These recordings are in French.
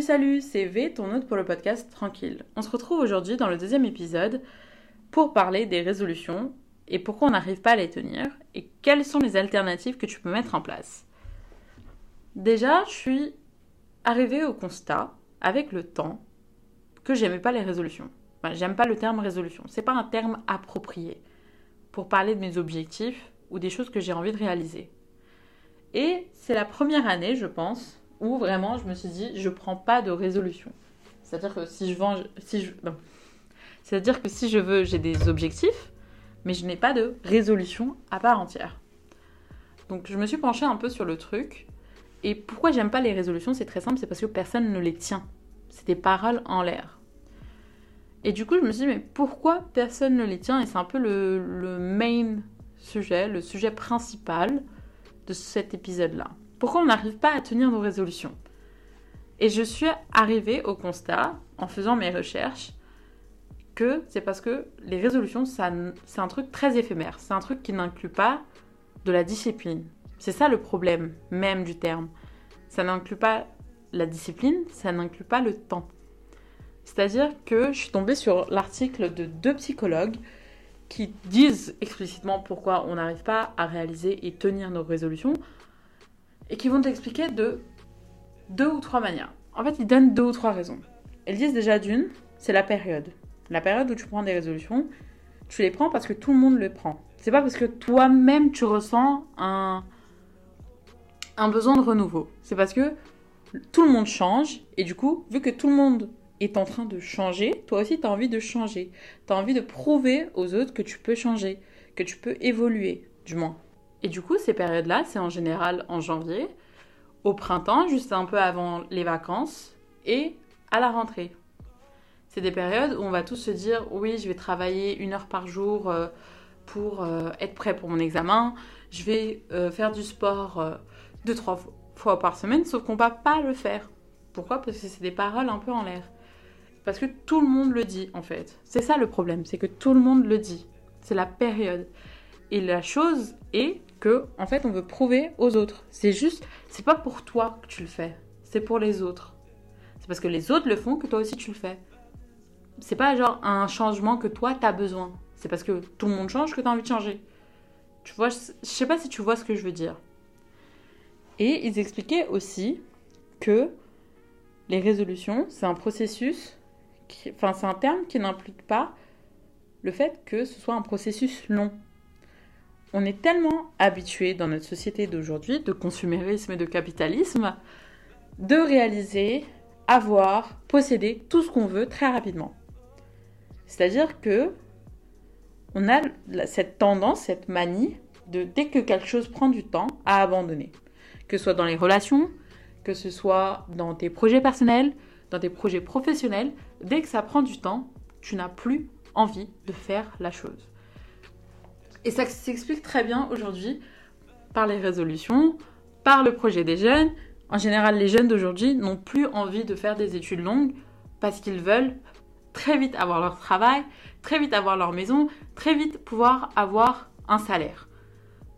Salut, c'est V, ton hôte pour le podcast Tranquille. On se retrouve aujourd'hui dans le deuxième épisode pour parler des résolutions et pourquoi on n'arrive pas à les tenir et quelles sont les alternatives que tu peux mettre en place. Déjà, je suis arrivée au constat, avec le temps, que j'aimais pas les résolutions. Enfin, j'aime pas le terme résolution. C'est pas un terme approprié pour parler de mes objectifs ou des choses que j'ai envie de réaliser. Et c'est la première année, je pense, où vraiment je me suis dit, je prends pas de résolution. C'est-à-dire que si je veux, j'ai des objectifs, mais je n'ai pas de résolution à part entière. Donc je me suis penchée un peu sur le truc. Et pourquoi j'aime pas les résolutions? C'est très simple, c'est parce que personne ne les tient. C'est des paroles en l'air. Et du coup, je me suis dit, mais pourquoi personne ne les tient? Et c'est un peu le main sujet, le sujet principal de cet épisode-là. Pourquoi on n'arrive pas à tenir nos résolutions? Et je suis arrivée au constat, en faisant mes recherches, que c'est parce que les résolutions, c'est un truc très éphémère. C'est un truc qui n'inclut pas de la discipline. C'est ça le problème même du terme. Ça n'inclut pas la discipline, ça n'inclut pas le temps. C'est-à-dire que je suis tombée sur l'article de deux psychologues qui disent explicitement pourquoi on n'arrive pas à réaliser et tenir nos résolutions et qui vont t'expliquer de deux ou trois manières. En fait, ils donnent deux ou trois raisons. Ils disent déjà d'une, c'est la période. La période où tu prends des résolutions, tu les prends parce que tout le monde les prend. C'est pas parce que toi-même tu ressens un, un besoin de renouveau. C'est parce que tout le monde change et du coup, vu que tout le monde est en train de changer, toi aussi tu as envie de changer. Tu as envie de prouver aux autres que tu peux changer, que tu peux évoluer, du moins. Et du coup, ces périodes-là, c'est en général en janvier, au printemps, juste un peu avant les vacances, et à la rentrée. C'est des périodes où on va tous se dire oui, je vais travailler une heure par jour euh, pour euh, être prêt pour mon examen, je vais euh, faire du sport deux, trois fois par semaine, sauf qu'on va pas le faire. Pourquoi? Parce que c'est des paroles un peu en l'air. Parce que tout le monde le dit en fait. C'est ça le problème, c'est que tout le monde le dit. C'est la période. Et la chose est en fait, on veut prouver aux autres. C'est juste, c'est pas pour toi que tu le fais, c'est pour les autres. C'est parce que les autres le font que toi aussi tu le fais. C'est pas genre un changement que toi t'as besoin. C'est parce que tout le monde change que t'as envie de changer. Tu vois, je sais pas si tu vois ce que je veux dire. Et ils expliquaient aussi que les résolutions, c'est un processus, enfin c'est un terme qui n'implique pas le fait que ce soit un processus long on est tellement habitué dans notre société d'aujourd'hui de consumérisme et de capitalisme de réaliser, avoir, posséder tout ce qu'on veut très rapidement. C'est-à-dire que on a cette tendance, cette manie de dès que quelque chose prend du temps à abandonner, que ce soit dans les relations, que ce soit dans tes projets personnels, dans tes projets professionnels, dès que ça prend du temps, tu n'as plus envie de faire la chose. Et ça s'explique très bien aujourd'hui par les résolutions, par le projet des jeunes. En général, les jeunes d'aujourd'hui n'ont plus envie de faire des études longues parce qu'ils veulent très vite avoir leur travail, très vite avoir leur maison, très vite pouvoir avoir un salaire.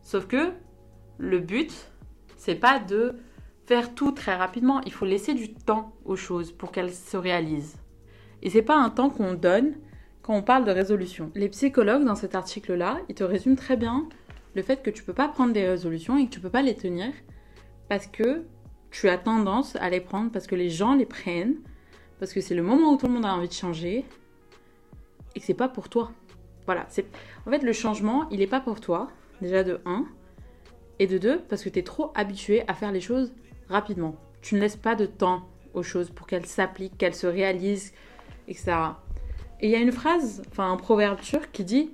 Sauf que le but, c'est pas de faire tout très rapidement, il faut laisser du temps aux choses pour qu'elles se réalisent. Et c'est pas un temps qu'on donne quand on parle de résolution. Les psychologues, dans cet article-là, ils te résument très bien le fait que tu peux pas prendre des résolutions et que tu peux pas les tenir parce que tu as tendance à les prendre parce que les gens les prennent, parce que c'est le moment où tout le monde a envie de changer et que c'est pas pour toi. Voilà, c'est en fait le changement, il est pas pour toi, déjà de 1 et de 2 parce que tu es trop habitué à faire les choses rapidement. Tu ne laisses pas de temps aux choses pour qu'elles s'appliquent, qu'elles se réalisent, etc. Et il y a une phrase, enfin un proverbe turc qui dit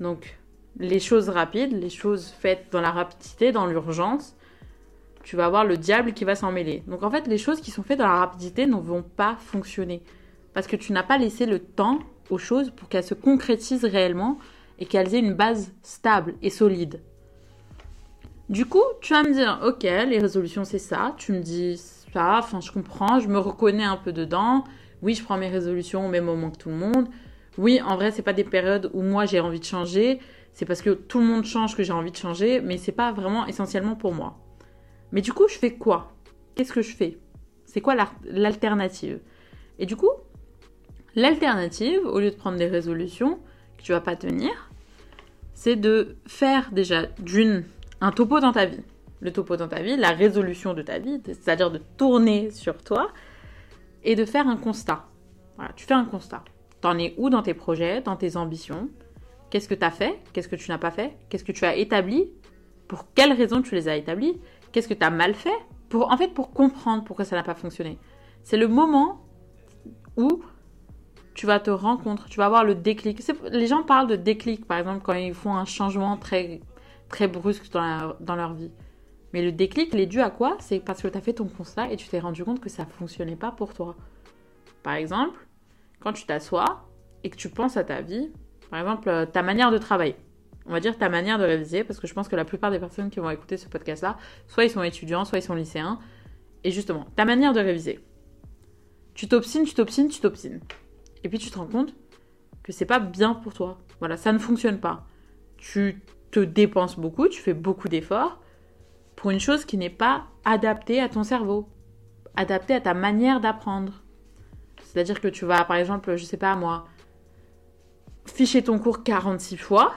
Donc, les choses rapides, les choses faites dans la rapidité, dans l'urgence, tu vas avoir le diable qui va s'en mêler. Donc en fait, les choses qui sont faites dans la rapidité ne vont pas fonctionner. Parce que tu n'as pas laissé le temps aux choses pour qu'elles se concrétisent réellement et qu'elles aient une base stable et solide. Du coup, tu vas me dire, ok, les résolutions c'est ça, tu me dis ça, enfin je comprends, je me reconnais un peu dedans, oui, je prends mes résolutions au même moment que tout le monde. Oui, en vrai, c'est pas des périodes où moi j'ai envie de changer. C'est parce que tout le monde change que j'ai envie de changer, mais c'est pas vraiment essentiellement pour moi. Mais du coup, je fais quoi? Qu'est-ce que je fais? C'est quoi l'alternative? Et du coup, l'alternative, au lieu de prendre des résolutions que tu vas pas tenir, c'est de faire déjà d'une un topo dans ta vie. Le topo dans ta vie, la résolution de ta vie, c'est-à-dire de tourner sur toi et de faire un constat. Voilà, tu fais un constat. T'en es où dans tes projets, dans tes ambitions? Qu'est-ce que tu as fait? Qu'est-ce que tu n'as pas fait? Qu'est-ce que tu as établi? Pour quelles raisons tu les as établis? Qu'est-ce que tu as mal fait? Pour, En fait, pour comprendre pourquoi ça n'a pas fonctionné. C'est le moment où tu vas te rencontrer, tu vas avoir le déclic. Les gens parlent de déclic, par exemple, quand ils font un changement très, très brusque dans, dans leur vie. Mais le déclic, il est dû à quoi? C'est parce que tu as fait ton constat et tu t'es rendu compte que ça ne fonctionnait pas pour toi. Par exemple, quand tu t'assois et que tu penses à ta vie, par exemple, euh, ta manière de travailler. On va dire ta manière de réviser, parce que je pense que la plupart des personnes qui vont écouter ce podcast-là, soit ils sont étudiants, soit ils sont lycéens. Et justement, ta manière de réviser. Tu t'obstines, tu t'obstines, tu t'obstines. Et puis tu te rends compte que c'est pas bien pour toi. Voilà, ça ne fonctionne pas. Tu te dépenses beaucoup, tu fais beaucoup d'efforts pour une chose qui n'est pas adaptée à ton cerveau, adaptée à ta manière d'apprendre. C'est-à-dire que tu vas, par exemple, je sais pas moi, ficher ton cours 46 fois,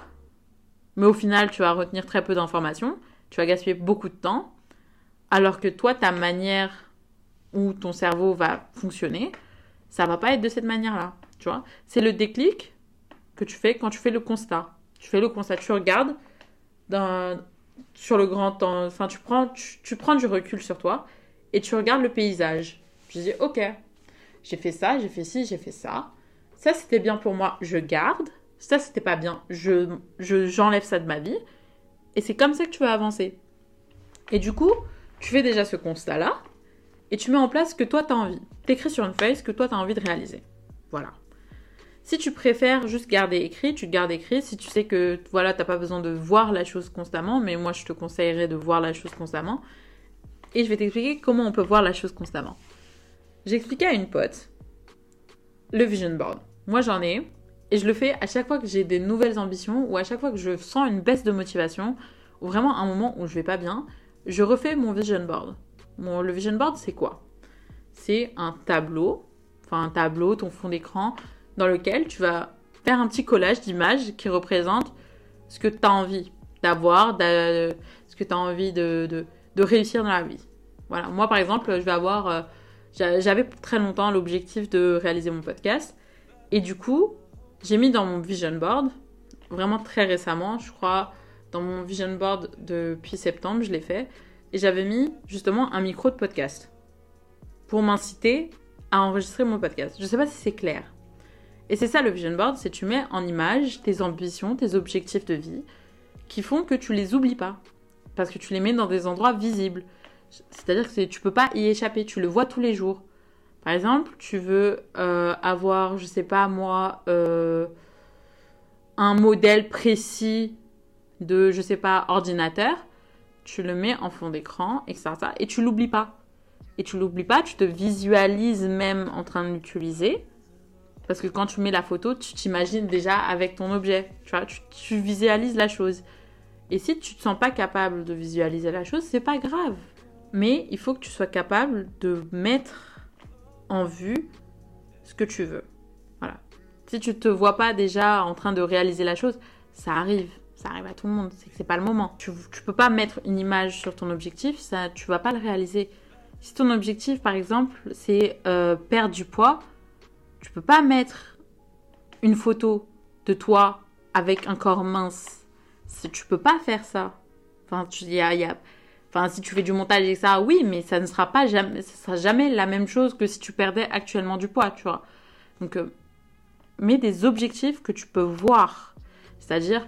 mais au final, tu vas retenir très peu d'informations, tu vas gaspiller beaucoup de temps, alors que toi, ta manière où ton cerveau va fonctionner, ça va pas être de cette manière-là, tu vois. C'est le déclic que tu fais quand tu fais le constat. Tu fais le constat, tu regardes sur le grand temps, enfin tu prends, tu, prends du recul sur toi et tu regardes le paysage. Tu dis, ok, j'ai fait ça, j'ai fait ci, j'ai fait ça. Ça c'était bien pour moi, je garde. Ça c'était pas bien, je j'enlève ça de ma vie. Et c'est comme ça que tu vas avancer. Et du coup, tu fais déjà ce constat-là et tu mets en place ce que toi tu as envie. Tu écris sur une feuille ce que toi tu as envie de réaliser. Voilà. Si tu préfères juste garder écrit, tu gardes écrit. Si tu sais que voilà, t'as pas besoin de voir la chose constamment, mais moi je te conseillerais de voir la chose constamment. Et je vais t'expliquer comment on peut voir la chose constamment. J'expliquais à une pote le vision board. Moi j'en ai et je le fais à chaque fois que j'ai des nouvelles ambitions ou à chaque fois que je sens une baisse de motivation ou vraiment un moment où je vais pas bien, je refais mon vision board le vision board, c'est quoi? C'est un tableau, enfin un tableau, ton fond d'écran, dans lequel tu vas faire un petit collage d'images qui représentent ce que tu as envie d'avoir, ce que tu as envie de, réussir dans la vie. Voilà, moi par exemple, je vais avoir. Euh, j'avais très longtemps l'objectif de réaliser mon podcast. Et du coup, j'ai mis dans mon vision board, vraiment très récemment, je crois, dans mon vision board depuis septembre, je l'ai fait et j'avais mis justement un micro de podcast pour m'inciter à enregistrer mon podcast. Je ne sais pas si c'est clair. Et c'est ça le vision board, c'est tu mets en image tes ambitions, tes objectifs de vie qui font que tu les oublies pas parce que tu les mets dans des endroits visibles. C'est-à-dire que tu peux pas y échapper, tu le vois tous les jours. Par exemple, tu veux euh, avoir, je sais pas moi, euh, un modèle précis de, je sais pas, ordinateur tu le mets en fond d'écran, etc. Et tu l'oublies pas. Et tu l'oublies pas, tu te visualises même en train de l'utiliser. Parce que quand tu mets la photo, tu t'imagines déjà avec ton objet. Tu vois, tu, visualises la chose. Et si tu te sens pas capable de visualiser la chose, c'est pas grave. Mais il faut que tu sois capable de mettre en vue ce que tu veux. Voilà. Si tu te vois pas déjà en train de réaliser la chose, ça arrive ça arrive à tout le monde, c'est que c'est pas le moment. Tu, tu peux pas mettre une image sur ton objectif, ça, tu vas pas le réaliser. Si ton objectif, par exemple, c'est euh, perdre du poids, tu peux pas mettre une photo de toi avec un corps mince. Tu peux pas faire ça. Enfin, tu, y a, enfin, si tu fais du montage et ça, oui, mais ça ne sera pas jamais, ça sera jamais la même chose que si tu perdais actuellement du poids, tu vois. Donc, euh, mets des objectifs que tu peux voir. C'est-à-dire,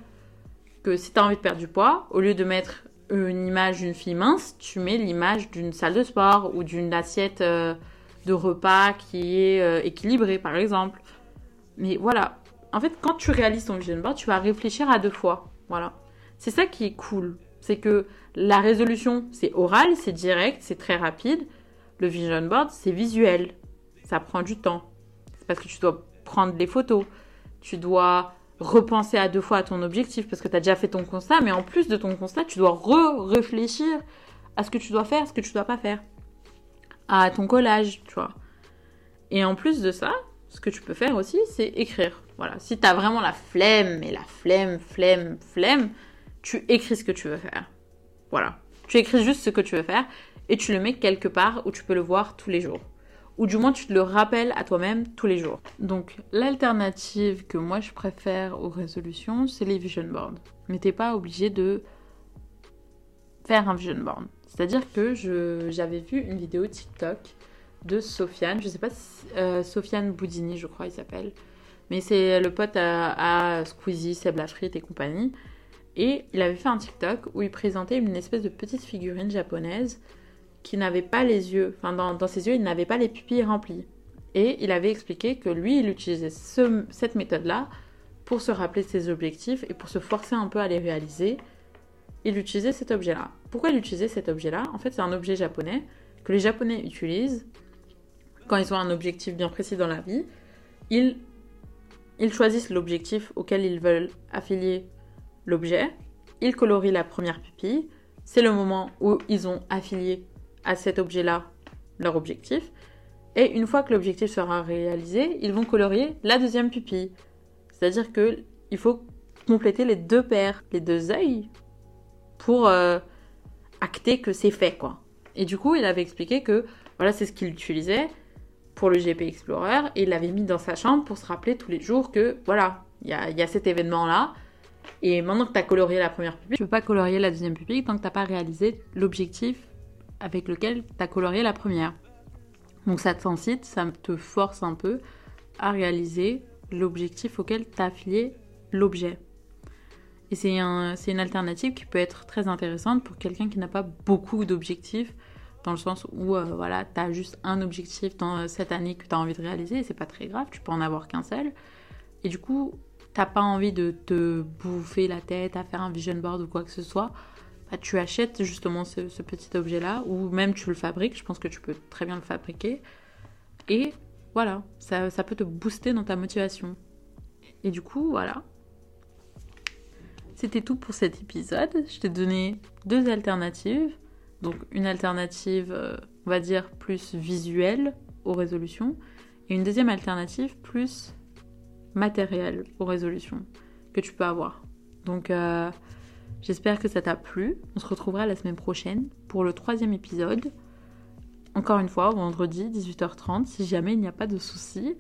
que si tu as envie de perdre du poids, au lieu de mettre une image d'une fille mince, tu mets l'image d'une salle de sport ou d'une assiette euh, de repas qui est euh, équilibrée, par exemple. Mais voilà, en fait, quand tu réalises ton vision board, tu vas réfléchir à deux fois. Voilà. C'est ça qui est cool. C'est que la résolution, c'est oral, c'est direct, c'est très rapide. Le vision board, c'est visuel. Ça prend du temps. C'est parce que tu dois prendre des photos. Tu dois repenser à deux fois à ton objectif parce que tu as déjà fait ton constat, mais en plus de ton constat, tu dois re-réfléchir à ce que tu dois faire, ce que tu dois pas faire. À ton collage, tu vois. Et en plus de ça, ce que tu peux faire aussi, c'est écrire. Voilà, si tu as vraiment la flemme, et la flemme, flemme, flemme, tu écris ce que tu veux faire. Voilà. Tu écris juste ce que tu veux faire et tu le mets quelque part où tu peux le voir tous les jours. Ou du moins tu te le rappelles à toi-même tous les jours. Donc l'alternative que moi je préfère aux résolutions, c'est les vision boards. Mais t'es pas obligé de faire un vision board. C'est-à-dire que j'avais vu une vidéo TikTok de Sofiane, je sais pas si, euh, Sofiane Boudini, je crois il s'appelle, mais c'est le pote à, à Squeezie, Seb Lafrite et compagnie. Et il avait fait un TikTok où il présentait une espèce de petite figurine japonaise qui n'avait pas les yeux, enfin dans, ses yeux, il n'avait pas les pupilles remplies. Et il avait expliqué que lui, il utilisait cette méthode-là pour se rappeler ses objectifs et pour se forcer un peu à les réaliser. Il utilisait cet objet-là. Pourquoi il utilisait cet objet-là? En fait, c'est un objet japonais que les Japonais utilisent quand ils ont un objectif bien précis dans la vie. Ils, choisissent l'objectif auquel ils veulent affilier l'objet, ils colorient la première pupille, c'est le moment où ils ont affilié à cet objet-là leur objectif, et une fois que l'objectif sera réalisé, ils vont colorier la deuxième pupille. C'est-à-dire que il faut compléter les deux paires, les deux œils, pour euh, acter que c'est fait, quoi. Et du coup, il avait expliqué que voilà, c'est ce qu'il utilisait pour le GP Explorer, et il l'avait mis dans sa chambre pour se rappeler tous les jours que voilà, il y a cet événement-là, et maintenant que tu as colorié la première pupille, tu peux pas colorier la deuxième pupille tant que tu n'as pas réalisé l'objectif avec lequel tu as colorié la première. Donc ça t'incite, ça te force un peu à réaliser l'objectif auquel tu as affilié l'objet. Et c'est un, une alternative qui peut être très intéressante pour quelqu'un qui n'a pas beaucoup d'objectifs, dans le sens où euh, voilà, tu as juste un objectif dans cette année que tu as envie de réaliser, et c'est pas très grave, tu peux en avoir qu'un seul. Et du coup, t'as pas envie de te bouffer la tête à faire un vision board ou quoi que ce soit, bah, tu achètes justement ce, petit objet-là, ou même tu le fabriques, je pense que tu peux très bien le fabriquer. Et voilà, ça peut te booster dans ta motivation. Et du coup, voilà. C'était tout pour cet épisode. Je t'ai donné deux alternatives. Donc une alternative, euh, on va dire, plus visuelle aux résolutions. Et une deuxième alternative plus matériel aux résolutions que tu peux avoir. Donc euh, j'espère que ça t'a plu. On se retrouvera la semaine prochaine pour le troisième épisode. Encore une fois, vendredi 18h30, si jamais il n'y a pas de soucis.